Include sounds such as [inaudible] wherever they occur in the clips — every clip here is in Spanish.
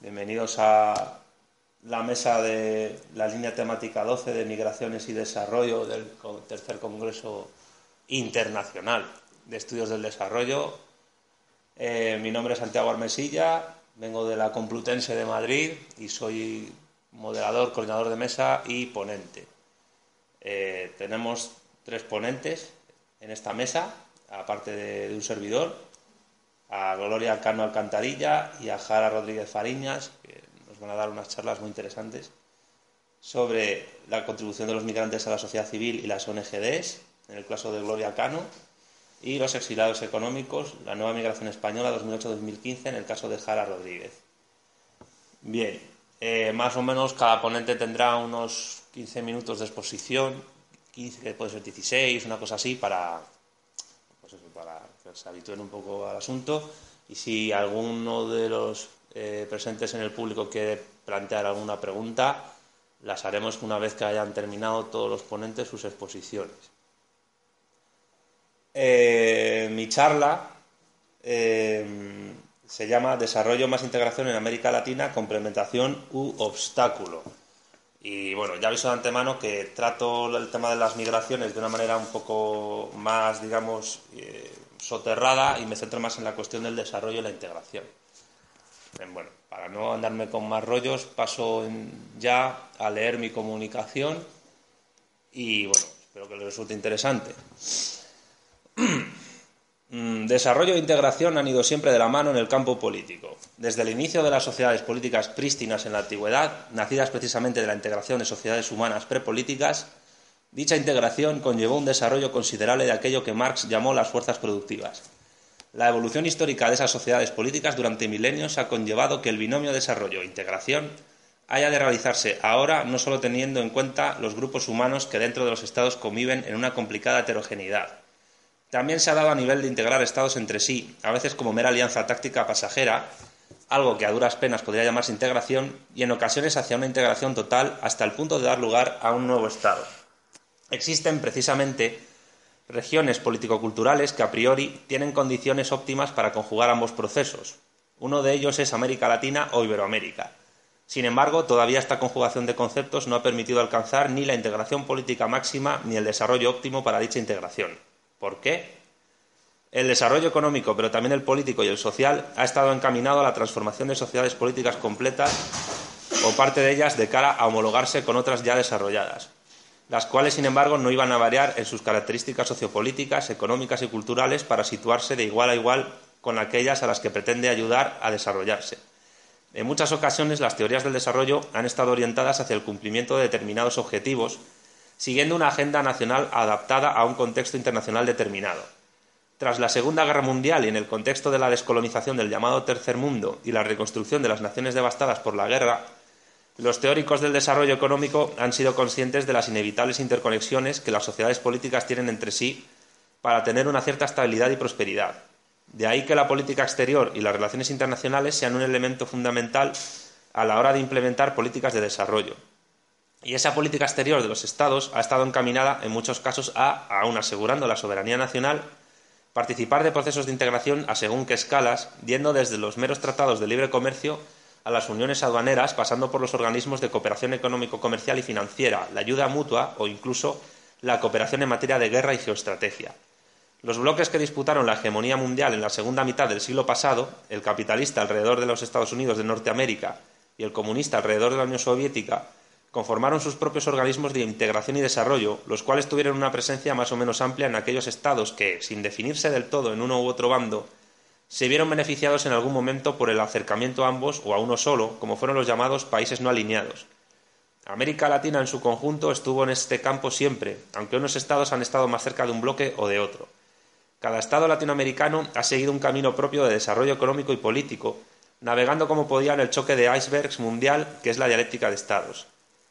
Bienvenidos a la mesa de la línea temática 12 de Migraciones y Desarrollo del Tercer Congreso Internacional de Estudios del Desarrollo. Eh, mi nombre es Santiago Armesilla, vengo de la Complutense de Madrid y soy moderador, coordinador de mesa y ponente. Eh, tenemos tres ponentes en esta mesa, aparte de un servidor a Gloria Cano Alcantarilla y a Jara Rodríguez Fariñas, que nos van a dar unas charlas muy interesantes sobre la contribución de los migrantes a la sociedad civil y las ONGDs, en el caso de Gloria Cano, y los exiliados económicos, la nueva migración española 2008-2015, en el caso de Jara Rodríguez. Bien, eh, más o menos cada ponente tendrá unos 15 minutos de exposición, 15, que puede ser 16, una cosa así, para, pues para se habitúen un poco al asunto y si alguno de los eh, presentes en el público quiere plantear alguna pregunta, las haremos una vez que hayan terminado todos los ponentes sus exposiciones. Eh, mi charla eh, se llama Desarrollo más integración en América Latina, complementación u obstáculo. Y bueno, ya aviso de antemano que trato el tema de las migraciones de una manera un poco más, digamos, soterrada y me centro más en la cuestión del desarrollo y la integración. Bueno, para no andarme con más rollos, paso ya a leer mi comunicación y bueno, espero que les resulte interesante. [clears throat] Mm, desarrollo e integración han ido siempre de la mano en el campo político. Desde el inicio de las sociedades políticas prístinas en la antigüedad, nacidas precisamente de la integración de sociedades humanas prepolíticas, Dicha integración conllevó un desarrollo considerable de aquello que Marx llamó las fuerzas productivas. La evolución histórica de esas sociedades políticas durante milenios ha conllevado que el binomio desarrollo-integración haya de realizarse ahora no solo teniendo en cuenta los grupos humanos que dentro de los estados conviven en una complicada heterogeneidad. También se ha dado a nivel de integrar estados entre sí, a veces como mera alianza táctica pasajera, algo que a duras penas podría llamarse integración, y en ocasiones hacia una integración total hasta el punto de dar lugar a un nuevo estado. Existen precisamente regiones político-culturales que a priori tienen condiciones óptimas para conjugar ambos procesos. Uno de ellos es América Latina o Iberoamérica. Sin embargo, todavía esta conjugación de conceptos no ha permitido alcanzar ni la integración política máxima ni el desarrollo óptimo para dicha integración. ¿Por qué? El desarrollo económico, pero también el político y el social, ha estado encaminado a la transformación de sociedades políticas completas o parte de ellas de cara a homologarse con otras ya desarrolladas las cuales, sin embargo, no iban a variar en sus características sociopolíticas, económicas y culturales para situarse de igual a igual con aquellas a las que pretende ayudar a desarrollarse. En muchas ocasiones las teorías del desarrollo han estado orientadas hacia el cumplimiento de determinados objetivos, siguiendo una agenda nacional adaptada a un contexto internacional determinado. Tras la Segunda Guerra Mundial y en el contexto de la descolonización del llamado Tercer Mundo y la reconstrucción de las naciones devastadas por la guerra, los teóricos del desarrollo económico han sido conscientes de las inevitables interconexiones que las sociedades políticas tienen entre sí para tener una cierta estabilidad y prosperidad. De ahí que la política exterior y las relaciones internacionales sean un elemento fundamental a la hora de implementar políticas de desarrollo. Y esa política exterior de los Estados ha estado encaminada, en muchos casos, a, aun asegurando la soberanía nacional, participar de procesos de integración a según qué escalas, yendo desde los meros tratados de libre comercio a las uniones aduaneras, pasando por los organismos de cooperación económico-comercial y financiera, la ayuda mutua o incluso la cooperación en materia de guerra y geoestrategia. Los bloques que disputaron la hegemonía mundial en la segunda mitad del siglo pasado, el capitalista alrededor de los Estados Unidos de Norteamérica y el comunista alrededor de la Unión Soviética, conformaron sus propios organismos de integración y desarrollo, los cuales tuvieron una presencia más o menos amplia en aquellos estados que, sin definirse del todo en uno u otro bando, se vieron beneficiados en algún momento por el acercamiento a ambos o a uno solo, como fueron los llamados países no alineados. América Latina en su conjunto estuvo en este campo siempre, aunque unos estados han estado más cerca de un bloque o de otro. Cada estado latinoamericano ha seguido un camino propio de desarrollo económico y político, navegando como podía en el choque de icebergs mundial que es la dialéctica de estados.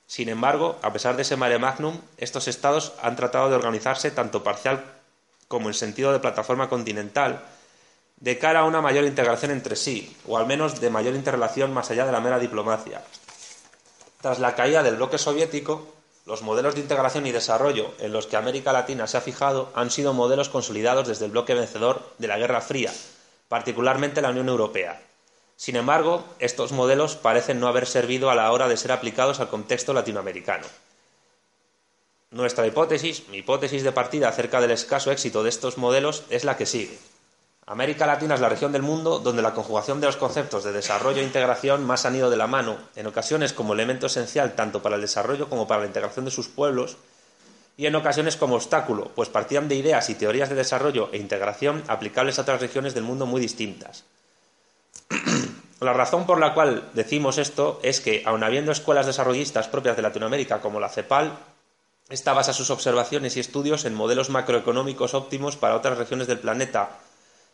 Sin embargo, a pesar de ese mare magnum, estos estados han tratado de organizarse tanto parcial como en sentido de plataforma continental, de cara a una mayor integración entre sí, o al menos de mayor interrelación más allá de la mera diplomacia. Tras la caída del bloque soviético, los modelos de integración y desarrollo en los que América Latina se ha fijado han sido modelos consolidados desde el bloque vencedor de la Guerra Fría, particularmente la Unión Europea. Sin embargo, estos modelos parecen no haber servido a la hora de ser aplicados al contexto latinoamericano. Nuestra hipótesis, mi hipótesis de partida acerca del escaso éxito de estos modelos es la que sigue. América Latina es la región del mundo donde la conjugación de los conceptos de desarrollo e integración más han ido de la mano, en ocasiones como elemento esencial tanto para el desarrollo como para la integración de sus pueblos, y en ocasiones como obstáculo, pues partían de ideas y teorías de desarrollo e integración aplicables a otras regiones del mundo muy distintas. [clears throat] la razón por la cual decimos esto es que, aun habiendo escuelas desarrollistas propias de Latinoamérica como la CEPAL, esta basa sus observaciones y estudios en modelos macroeconómicos óptimos para otras regiones del planeta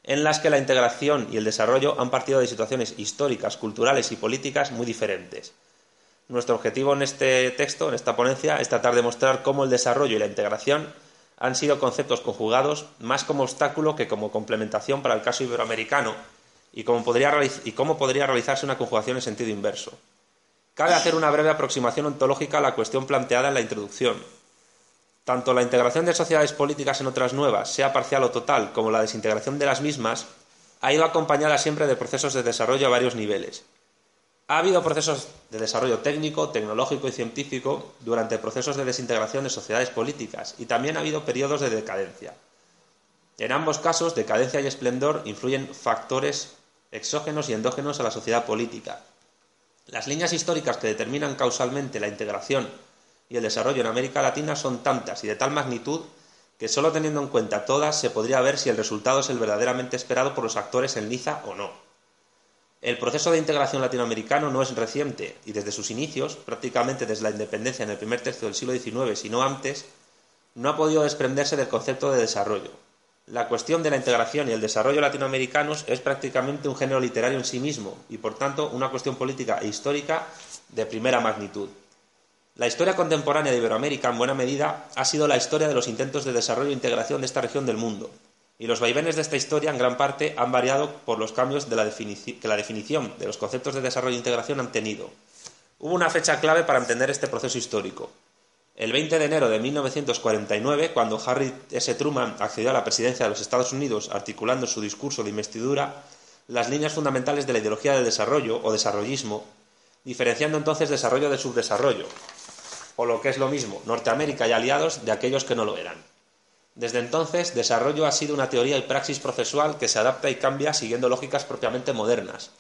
en las que la integración y el desarrollo han partido de situaciones históricas, culturales y políticas muy diferentes. Nuestro objetivo en este texto, en esta ponencia, es tratar de mostrar cómo el desarrollo y la integración han sido conceptos conjugados más como obstáculo que como complementación para el caso iberoamericano y cómo podría, y cómo podría realizarse una conjugación en sentido inverso. Cabe hacer una breve aproximación ontológica a la cuestión planteada en la introducción, tanto la integración de sociedades políticas en otras nuevas, sea parcial o total, como la desintegración de las mismas, ha ido acompañada siempre de procesos de desarrollo a varios niveles. Ha habido procesos de desarrollo técnico, tecnológico y científico durante procesos de desintegración de sociedades políticas y también ha habido periodos de decadencia. En ambos casos, decadencia y esplendor influyen factores exógenos y endógenos a la sociedad política. Las líneas históricas que determinan causalmente la integración y el desarrollo en América Latina son tantas y de tal magnitud que solo teniendo en cuenta todas se podría ver si el resultado es el verdaderamente esperado por los actores en liza o no. El proceso de integración latinoamericano no es reciente y desde sus inicios, prácticamente desde la independencia en el primer tercio del siglo XIX, sino antes, no ha podido desprenderse del concepto de desarrollo. La cuestión de la integración y el desarrollo latinoamericanos es prácticamente un género literario en sí mismo y, por tanto, una cuestión política e histórica de primera magnitud. La historia contemporánea de Iberoamérica, en buena medida, ha sido la historia de los intentos de desarrollo e integración de esta región del mundo, y los vaivenes de esta historia, en gran parte, han variado por los cambios que la definición de los conceptos de desarrollo e integración han tenido. Hubo una fecha clave para entender este proceso histórico. El 20 de enero de 1949, cuando Harry S. Truman accedió a la presidencia de los Estados Unidos articulando su discurso de investidura, las líneas fundamentales de la ideología del desarrollo o desarrollismo, diferenciando entonces desarrollo de subdesarrollo, o lo que es lo mismo, Norteamérica y aliados de aquellos que no lo eran. Desde entonces, desarrollo ha sido una teoría y praxis procesual que se adapta y cambia siguiendo lógicas propiamente modernas.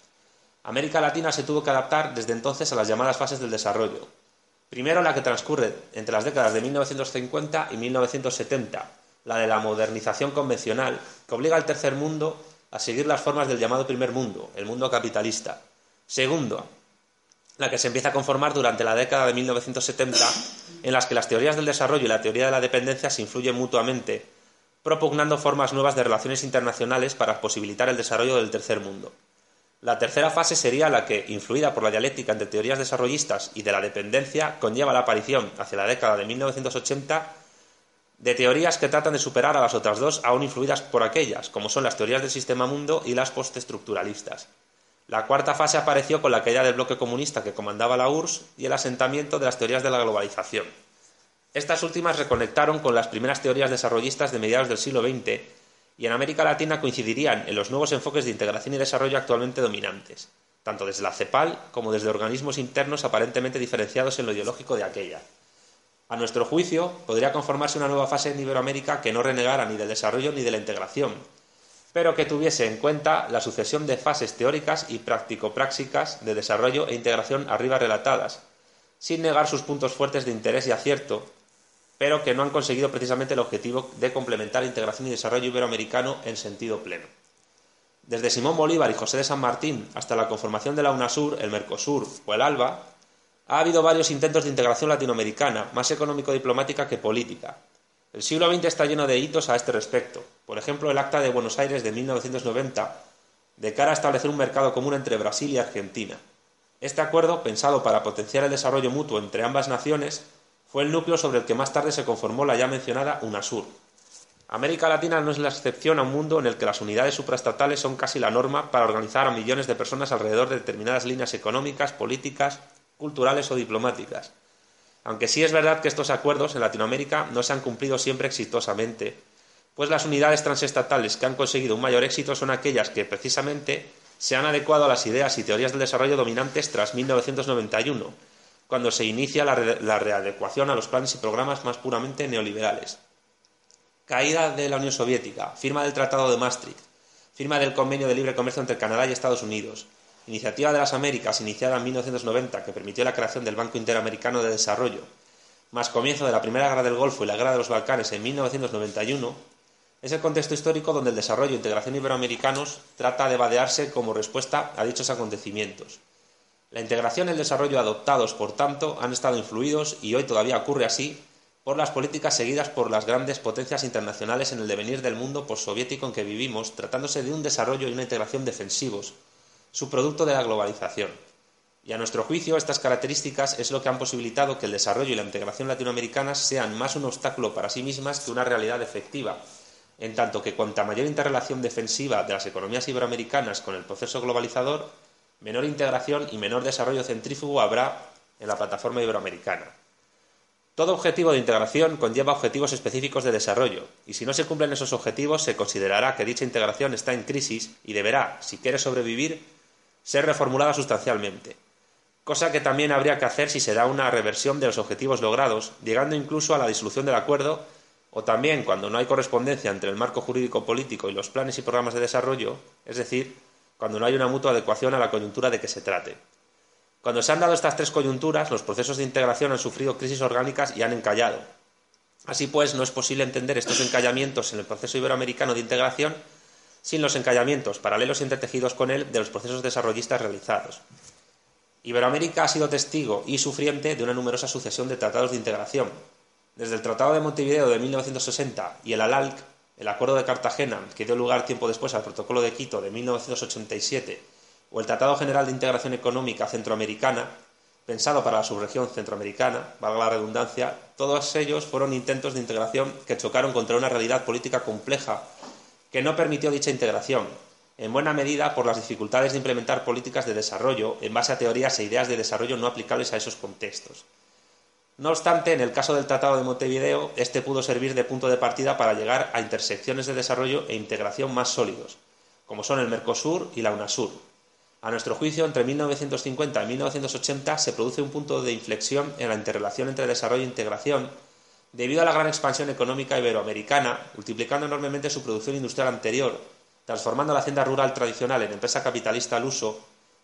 América Latina se tuvo que adaptar desde entonces a las llamadas fases del desarrollo. Primero la que transcurre entre las décadas de 1950 y 1970, la de la modernización convencional, que obliga al tercer mundo a seguir las formas del llamado primer mundo, el mundo capitalista. Segundo, la que se empieza a conformar durante la década de 1970, en las que las teorías del desarrollo y la teoría de la dependencia se influyen mutuamente, propugnando formas nuevas de relaciones internacionales para posibilitar el desarrollo del tercer mundo. La tercera fase sería la que, influida por la dialéctica entre teorías desarrollistas y de la dependencia, conlleva la aparición, hacia la década de 1980, de teorías que tratan de superar a las otras dos, aún influidas por aquellas, como son las teorías del sistema mundo y las postestructuralistas. La cuarta fase apareció con la caída del bloque comunista que comandaba la URSS y el asentamiento de las teorías de la globalización. Estas últimas reconectaron con las primeras teorías desarrollistas de mediados del siglo XX y en América Latina coincidirían en los nuevos enfoques de integración y desarrollo actualmente dominantes, tanto desde la CEPAL como desde organismos internos aparentemente diferenciados en lo ideológico de aquella. A nuestro juicio, podría conformarse una nueva fase en Iberoamérica que no renegara ni del desarrollo ni de la integración, pero que tuviese en cuenta la sucesión de fases teóricas y práctico-prácticas de desarrollo e integración arriba relatadas, sin negar sus puntos fuertes de interés y acierto, pero que no han conseguido precisamente el objetivo de complementar integración y desarrollo iberoamericano en sentido pleno. Desde Simón Bolívar y José de San Martín hasta la conformación de la UNASUR, el Mercosur o el ALBA, ha habido varios intentos de integración latinoamericana, más económico-diplomática que política, el siglo XX está lleno de hitos a este respecto. Por ejemplo, el Acta de Buenos Aires de 1990 de cara a establecer un mercado común entre Brasil y Argentina. Este acuerdo, pensado para potenciar el desarrollo mutuo entre ambas naciones, fue el núcleo sobre el que más tarde se conformó la ya mencionada UNASUR. América Latina no es la excepción a un mundo en el que las unidades supraestatales son casi la norma para organizar a millones de personas alrededor de determinadas líneas económicas, políticas, culturales o diplomáticas. Aunque sí es verdad que estos acuerdos en Latinoamérica no se han cumplido siempre exitosamente, pues las unidades transestatales que han conseguido un mayor éxito son aquellas que, precisamente, se han adecuado a las ideas y teorías del desarrollo dominantes tras 1991, cuando se inicia la, readecuación a los planes y programas más puramente neoliberales. Caída de la Unión Soviética, firma del Tratado de Maastricht, firma del Convenio de Libre Comercio entre Canadá y Estados Unidos, Iniciativa de las Américas, iniciada en 1990, que permitió la creación del Banco Interamericano de Desarrollo, más comienzo de la Primera Guerra del Golfo y la Guerra de los Balcanes en 1991, es el contexto histórico donde el desarrollo e integración iberoamericanos trata de vadearse como respuesta a dichos acontecimientos. La integración y el desarrollo adoptados, por tanto, han estado influidos, y hoy todavía ocurre así, por las políticas seguidas por las grandes potencias internacionales en el devenir del mundo postsoviético en que vivimos, tratándose de un desarrollo y una integración defensivos, subproducto de la globalización. Y a nuestro juicio, estas características es lo que han posibilitado que el desarrollo y la integración latinoamericanas sean más un obstáculo para sí mismas que una realidad efectiva, en tanto que cuanta mayor interrelación defensiva de las economías iberoamericanas con el proceso globalizador, menor integración y menor desarrollo centrífugo habrá en la plataforma iberoamericana. Todo objetivo de integración conlleva objetivos específicos de desarrollo, y si no se cumplen esos objetivos se considerará que dicha integración está en crisis y deberá, si quiere sobrevivir, ser reformulada sustancialmente, cosa que también habría que hacer si se da una reversión de los objetivos logrados, llegando incluso a la disolución del acuerdo o también cuando no hay correspondencia entre el marco jurídico político y los planes y programas de desarrollo, es decir, cuando no hay una mutua adecuación a la coyuntura de que se trate. Cuando se han dado estas tres coyunturas, los procesos de integración han sufrido crisis orgánicas y han encallado. Así pues, no es posible entender estos encallamientos en el proceso iberoamericano de integración sin los encallamientos paralelos y entretejidos con él de los procesos desarrollistas realizados. Iberoamérica ha sido testigo y sufriente de una numerosa sucesión de tratados de integración, desde el Tratado de Montevideo de 1960 y el ALALC, el Acuerdo de Cartagena, que dio lugar tiempo después al Protocolo de Quito de 1987, o el Tratado General de Integración Económica Centroamericana, pensado para la subregión centroamericana, valga la redundancia, todos ellos fueron intentos de integración que chocaron contra una realidad política compleja que no permitió dicha integración, en buena medida por las dificultades de implementar políticas de desarrollo en base a teorías e ideas de desarrollo no aplicables a esos contextos. No obstante, en el caso del Tratado de Montevideo, este pudo servir de punto de partida para llegar a intersecciones de desarrollo e integración más sólidos, como son el Mercosur y la UNASUR. A nuestro juicio, entre 1950 y 1980 se produce un punto de inflexión en la interrelación entre desarrollo e integración, debido a la gran expansión económica iberoamericana, multiplicando enormemente su producción industrial anterior, transformando la hacienda rural tradicional en empresa capitalista al uso,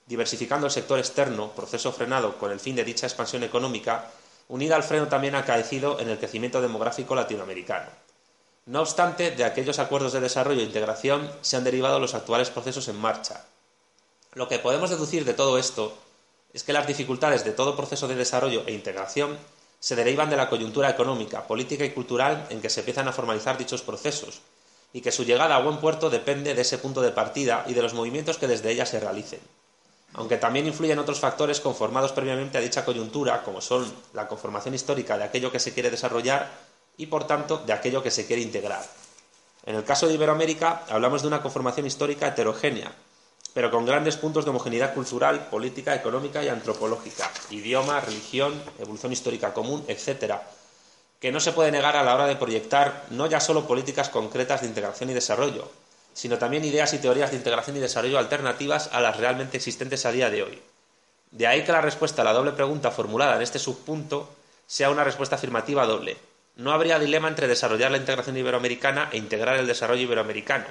diversificando el sector externo, proceso frenado con el fin de dicha expansión económica, unida al freno también acaecido en el crecimiento demográfico latinoamericano. No obstante, de aquellos acuerdos de desarrollo e integración se han derivado los actuales procesos en marcha. Lo que podemos deducir de todo esto es que las dificultades de todo proceso de desarrollo e integración se derivan de la coyuntura económica, política y cultural en que se empiezan a formalizar dichos procesos, y que su llegada a buen puerto depende de ese punto de partida y de los movimientos que desde ella se realicen aunque también influyen otros factores conformados previamente a dicha coyuntura, como son la conformación histórica de aquello que se quiere desarrollar y, por tanto, de aquello que se quiere integrar. En el caso de Iberoamérica, hablamos de una conformación histórica heterogénea, pero con grandes puntos de homogeneidad cultural, política, económica y antropológica, idioma, religión, evolución histórica común, etc., que no se puede negar a la hora de proyectar no ya solo políticas concretas de integración y desarrollo, sino también ideas y teorías de integración y desarrollo alternativas a las realmente existentes a día de hoy. De ahí que la respuesta a la doble pregunta formulada en este subpunto sea una respuesta afirmativa doble. No habría dilema entre desarrollar la integración iberoamericana e integrar el desarrollo iberoamericano.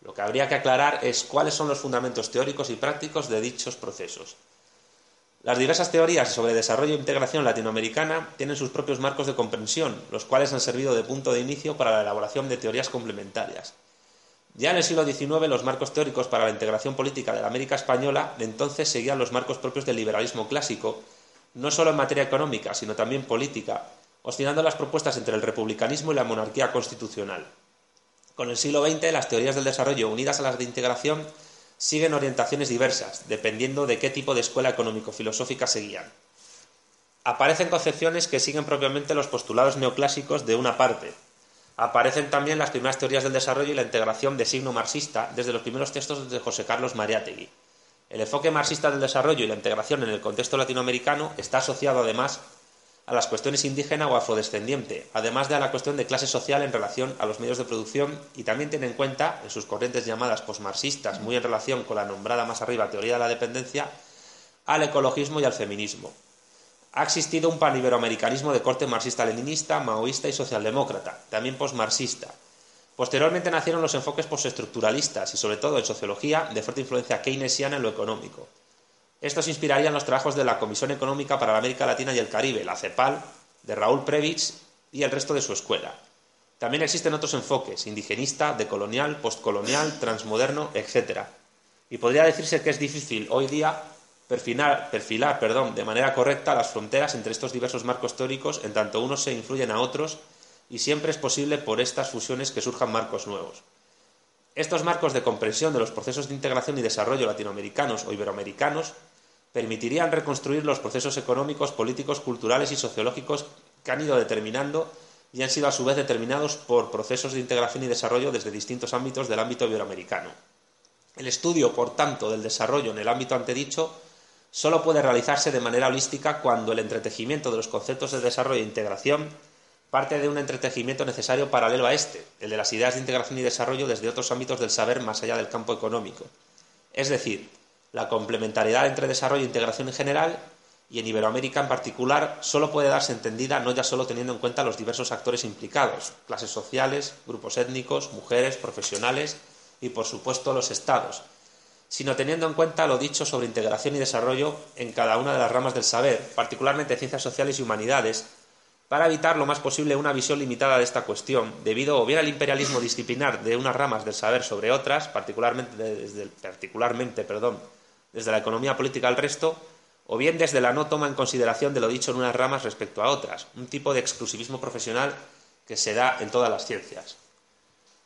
Lo que habría que aclarar es cuáles son los fundamentos teóricos y prácticos de dichos procesos. Las diversas teorías sobre desarrollo e integración latinoamericana tienen sus propios marcos de comprensión, los cuales han servido de punto de inicio para la elaboración de teorías complementarias. Ya en el siglo XIX los marcos teóricos para la integración política de la América española de entonces seguían los marcos propios del liberalismo clásico, no solo en materia económica, sino también política, oscilando las propuestas entre el republicanismo y la monarquía constitucional. Con el siglo XX las teorías del desarrollo unidas a las de integración siguen orientaciones diversas, dependiendo de qué tipo de escuela económico-filosófica seguían. Aparecen concepciones que siguen propiamente los postulados neoclásicos de una parte. Aparecen también las primeras teorías del desarrollo y la integración de signo marxista desde los primeros textos de José Carlos Mariátegui. El enfoque marxista del desarrollo y la integración en el contexto latinoamericano está asociado además a las cuestiones indígena o afrodescendiente, además de a la cuestión de clase social en relación a los medios de producción y también tiene en cuenta, en sus corrientes llamadas posmarxistas, muy en relación con la nombrada más arriba teoría de la dependencia, al ecologismo y al feminismo. Ha existido un paniberoamericanismo de corte marxista-leninista, maoísta y socialdemócrata, también posmarxista. Posteriormente nacieron los enfoques postestructuralistas y, sobre todo en sociología, de fuerte influencia keynesiana en lo económico. Estos inspirarían los trabajos de la Comisión Económica para la América Latina y el Caribe, la CEPAL, de Raúl Previch y el resto de su escuela. También existen otros enfoques, indigenista, decolonial, postcolonial, transmoderno, etc. Y podría decirse que es difícil hoy día perfilar, de manera correcta las fronteras entre estos diversos marcos históricos en tanto unos se influyen a otros y siempre es posible por estas fusiones que surjan marcos nuevos. Estos marcos de comprensión de los procesos de integración y desarrollo latinoamericanos o iberoamericanos permitirían reconstruir los procesos económicos, políticos, culturales y sociológicos que han ido determinando y han sido a su vez determinados por procesos de integración y desarrollo desde distintos ámbitos del ámbito iberoamericano. El estudio, por tanto, del desarrollo en el ámbito antedicho solo puede realizarse de manera holística cuando el entretejimiento de los conceptos de desarrollo e integración parte de un entretejimiento necesario paralelo a este, el de las ideas de integración y desarrollo desde otros ámbitos del saber más allá del campo económico. Es decir, la complementariedad entre desarrollo e integración en general y en Iberoamérica en particular solo puede darse entendida no ya solo teniendo en cuenta los diversos actores implicados, clases sociales, grupos étnicos, mujeres, profesionales y por supuesto los estados, sino teniendo en cuenta lo dicho sobre integración y desarrollo en cada una de las ramas del saber, particularmente ciencias sociales y humanidades, para evitar lo más posible una visión limitada de esta cuestión, debido o bien al imperialismo disciplinar de unas ramas del saber sobre otras, particularmente, desde, desde la economía política al resto, o bien desde la no toma en consideración de lo dicho en unas ramas respecto a otras, un tipo de exclusivismo profesional que se da en todas las ciencias.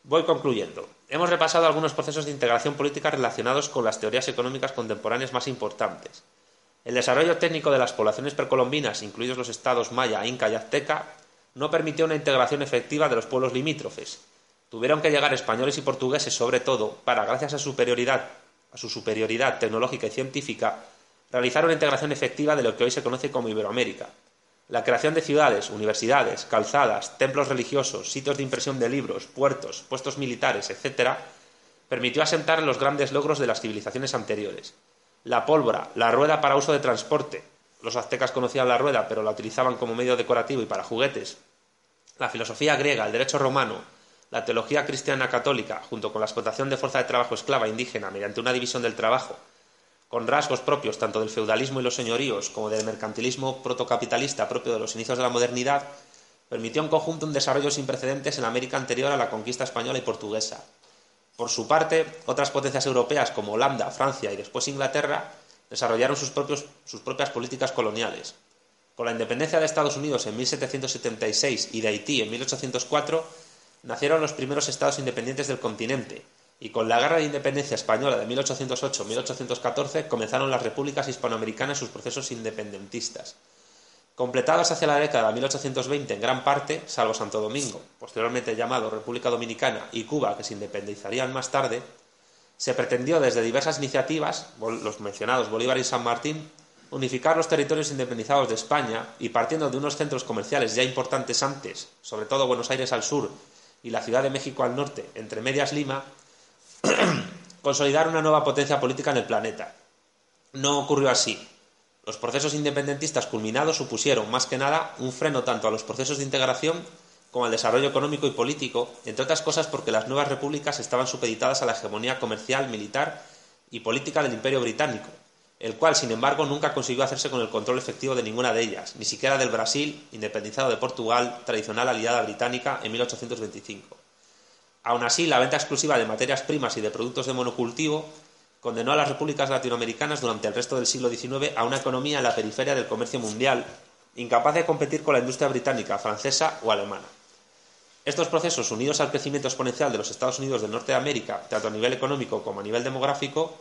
Voy concluyendo. Hemos repasado algunos procesos de integración política relacionados con las teorías económicas contemporáneas más importantes. El desarrollo técnico de las poblaciones precolombinas, incluidos los estados maya, inca y azteca, no permitió una integración efectiva de los pueblos limítrofes. Tuvieron que llegar españoles y portugueses, sobre todo, para, gracias a a su superioridad tecnológica y científica, realizar una integración efectiva de lo que hoy se conoce como Iberoamérica. La creación de ciudades, universidades, calzadas, templos religiosos, sitios de impresión de libros, puertos, puestos militares, etc., permitió asentar los grandes logros de las civilizaciones anteriores. La pólvora, la rueda para uso de transporte. Los aztecas conocían la rueda, pero la utilizaban como medio decorativo y para juguetes. La filosofía griega, el derecho romano, la teología cristiana católica, junto con la explotación de fuerza de trabajo esclava indígena mediante una división del trabajo, con rasgos propios tanto del feudalismo y los señoríos como del mercantilismo protocapitalista propio de los inicios de la modernidad, permitió en conjunto un desarrollo sin precedentes en América anterior a la conquista española y portuguesa. Por su parte, otras potencias europeas como Holanda, Francia y después Inglaterra desarrollaron sus, sus propias políticas coloniales. Con la independencia de Estados Unidos en 1776 y de Haití en 1804, nacieron los primeros estados independientes del continente, y con la Guerra de Independencia Española de 1808-1814 comenzaron las repúblicas hispanoamericanas sus procesos independentistas. Completadas hacia la década de 1820 en gran parte, salvo Santo Domingo, posteriormente llamado República Dominicana, y Cuba, que se independizarían más tarde, se pretendió desde diversas iniciativas, los mencionados Bolívar y San Martín, unificar los territorios independizados de España y partiendo de unos centros comerciales ya importantes antes, sobre todo Buenos Aires al sur y la Ciudad de México al norte, entre medias Lima, [clears throat] consolidar una nueva potencia política en el planeta. No ocurrió así. Los procesos independentistas culminados supusieron, más que nada, un freno tanto a los procesos de integración como al desarrollo económico y político, entre otras cosas porque las nuevas repúblicas estaban supeditadas a la hegemonía comercial, militar y política del Imperio Británico, el cual, sin embargo, nunca consiguió hacerse con el control efectivo de ninguna de ellas, ni siquiera del Brasil, independizado de Portugal, tradicional aliada británica, en 1825. Aun así, la venta exclusiva de materias primas y de productos de monocultivo condenó a las repúblicas latinoamericanas durante el resto del siglo XIX a una economía en la periferia del comercio mundial, incapaz de competir con la industria británica, francesa o alemana. Estos procesos, unidos al crecimiento exponencial de los Estados Unidos del Norte de América, tanto a nivel económico como a nivel demográfico,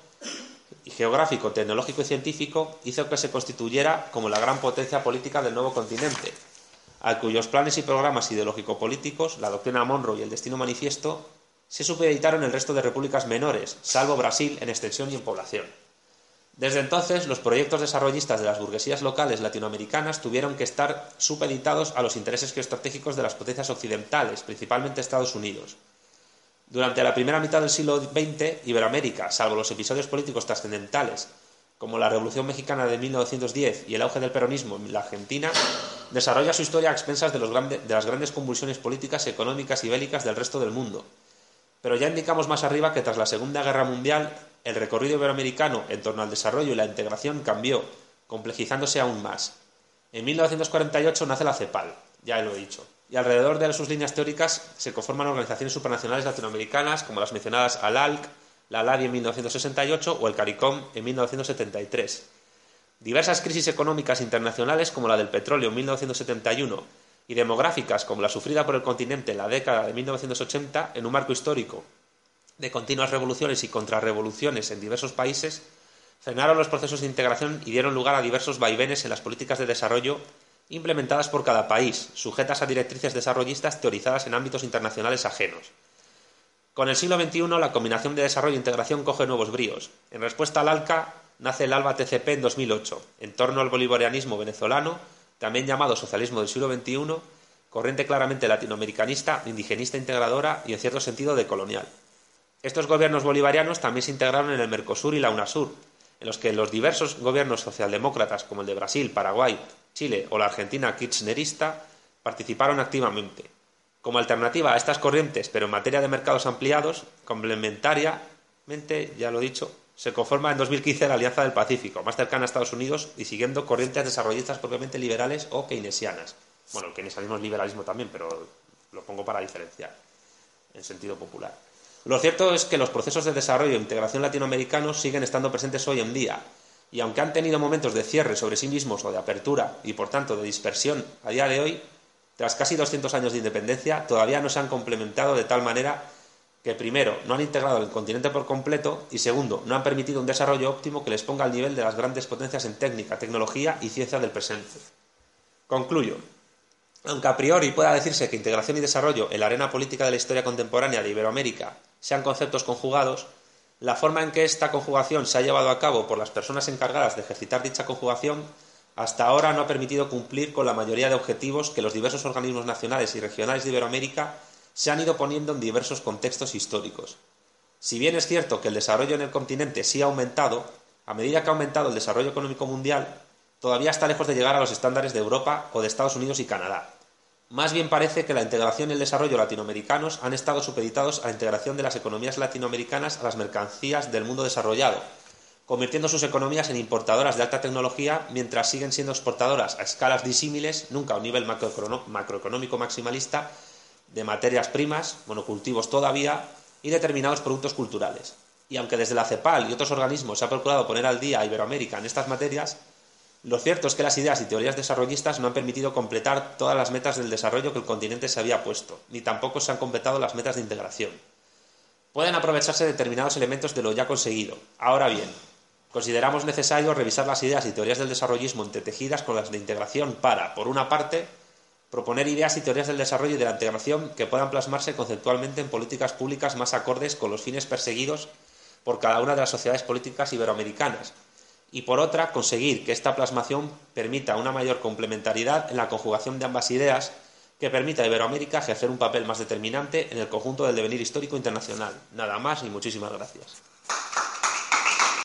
y geográfico, tecnológico y científico, hizo que se constituyera como la gran potencia política del nuevo continente, a cuyos planes y programas ideológico-políticos, la doctrina Monroe y el destino manifiesto, se supeditaron el resto de repúblicas menores, salvo Brasil en extensión y en población. Desde entonces, los proyectos desarrollistas de las burguesías locales latinoamericanas tuvieron que estar supeditados a los intereses geoestratégicos de las potencias occidentales, principalmente Estados Unidos. Durante la primera mitad del siglo XX, Iberoamérica, salvo los episodios políticos trascendentales, como la Revolución Mexicana de 1910 y el auge del peronismo en la Argentina, desarrolla su historia a expensas de, de las grandes convulsiones políticas, económicas y bélicas del resto del mundo. Pero ya indicamos más arriba que tras la Segunda Guerra Mundial, el recorrido iberoamericano en torno al desarrollo y la integración cambió, complejizándose aún más. En 1948 nace la CEPAL, ya lo he dicho, y alrededor de sus líneas teóricas se conforman organizaciones supranacionales latinoamericanas como las mencionadas ALALC, la LADI en 1968 o el CARICOM en 1973. Diversas crisis económicas internacionales como la del petróleo en 1971 y demográficas como la sufrida por el continente en la década de 1980 en un marco histórico de continuas revoluciones y contrarrevoluciones en diversos países, frenaron los procesos de integración y dieron lugar a diversos vaivenes en las políticas de desarrollo implementadas por cada país, sujetas a directrices desarrollistas teorizadas en ámbitos internacionales ajenos. Con el siglo XXI, la combinación de desarrollo e integración coge nuevos bríos. En respuesta al ALCA, nace el ALBA TCP en 2008, en torno al bolivarianismo venezolano, también llamado socialismo del siglo XXI, corriente claramente latinoamericanista, indigenista integradora y en cierto sentido decolonial. Estos gobiernos bolivarianos también se integraron en el Mercosur y la UNASUR, en los que los diversos gobiernos socialdemócratas como el de Brasil, Paraguay, Chile o la Argentina kirchnerista participaron activamente. Como alternativa a estas corrientes, pero en materia de mercados ampliados, complementariamente, ya lo he dicho, se conforma en 2015 la Alianza del Pacífico, más cercana a Estados Unidos y siguiendo corrientes desarrollistas propiamente liberales o keynesianas. Bueno, el keynesianismo es liberalismo también, pero lo pongo para diferenciar, en sentido popular. Lo cierto es que los procesos de desarrollo e integración latinoamericanos siguen estando presentes hoy en día, y aunque han tenido momentos de cierre sobre sí mismos o de apertura y por tanto de dispersión a día de hoy, tras casi 200 años de independencia, todavía no se han complementado de tal manera que primero no han integrado el continente por completo y segundo no han permitido un desarrollo óptimo que les ponga al nivel de las grandes potencias en técnica, tecnología y ciencia del presente. Concluyo. Aunque a priori pueda decirse que integración y desarrollo en la arena política de la historia contemporánea de Iberoamérica sean conceptos conjugados, la forma en que esta conjugación se ha llevado a cabo por las personas encargadas de ejercitar dicha conjugación hasta ahora no ha permitido cumplir con la mayoría de objetivos que los diversos organismos nacionales y regionales de Iberoamérica se han ido poniendo en diversos contextos históricos. Si bien es cierto que el desarrollo en el continente sí ha aumentado, a medida que ha aumentado el desarrollo económico mundial, todavía está lejos de llegar a los estándares de Europa o de Estados Unidos y Canadá. Más bien parece que la integración y el desarrollo latinoamericanos han estado supeditados a la integración de las economías latinoamericanas a las mercancías del mundo desarrollado, convirtiendo sus economías en importadoras de alta tecnología mientras siguen siendo exportadoras a escalas disímiles, nunca a un nivel macroeconómico maximalista, de materias primas, monocultivos todavía y determinados productos culturales. Y aunque desde la CEPAL y otros organismos se ha procurado poner al día a Iberoamérica en estas materias, lo cierto es que las ideas y teorías desarrollistas no han permitido completar todas las metas del desarrollo que el continente se había puesto, ni tampoco se han completado las metas de integración. Pueden aprovecharse determinados elementos de lo ya conseguido. Ahora bien, consideramos necesario revisar las ideas y teorías del desarrollismo entretejidas con las de integración para, por una parte, proponer ideas y teorías del desarrollo y de la integración que puedan plasmarse conceptualmente en políticas públicas más acordes con los fines perseguidos por cada una de las sociedades políticas iberoamericanas, y por otra conseguir que esta plasmación permita una mayor complementariedad en la conjugación de ambas ideas que permita a Iberoamérica ejercer un papel más determinante en el conjunto del devenir histórico internacional. Nada más y muchísimas gracias.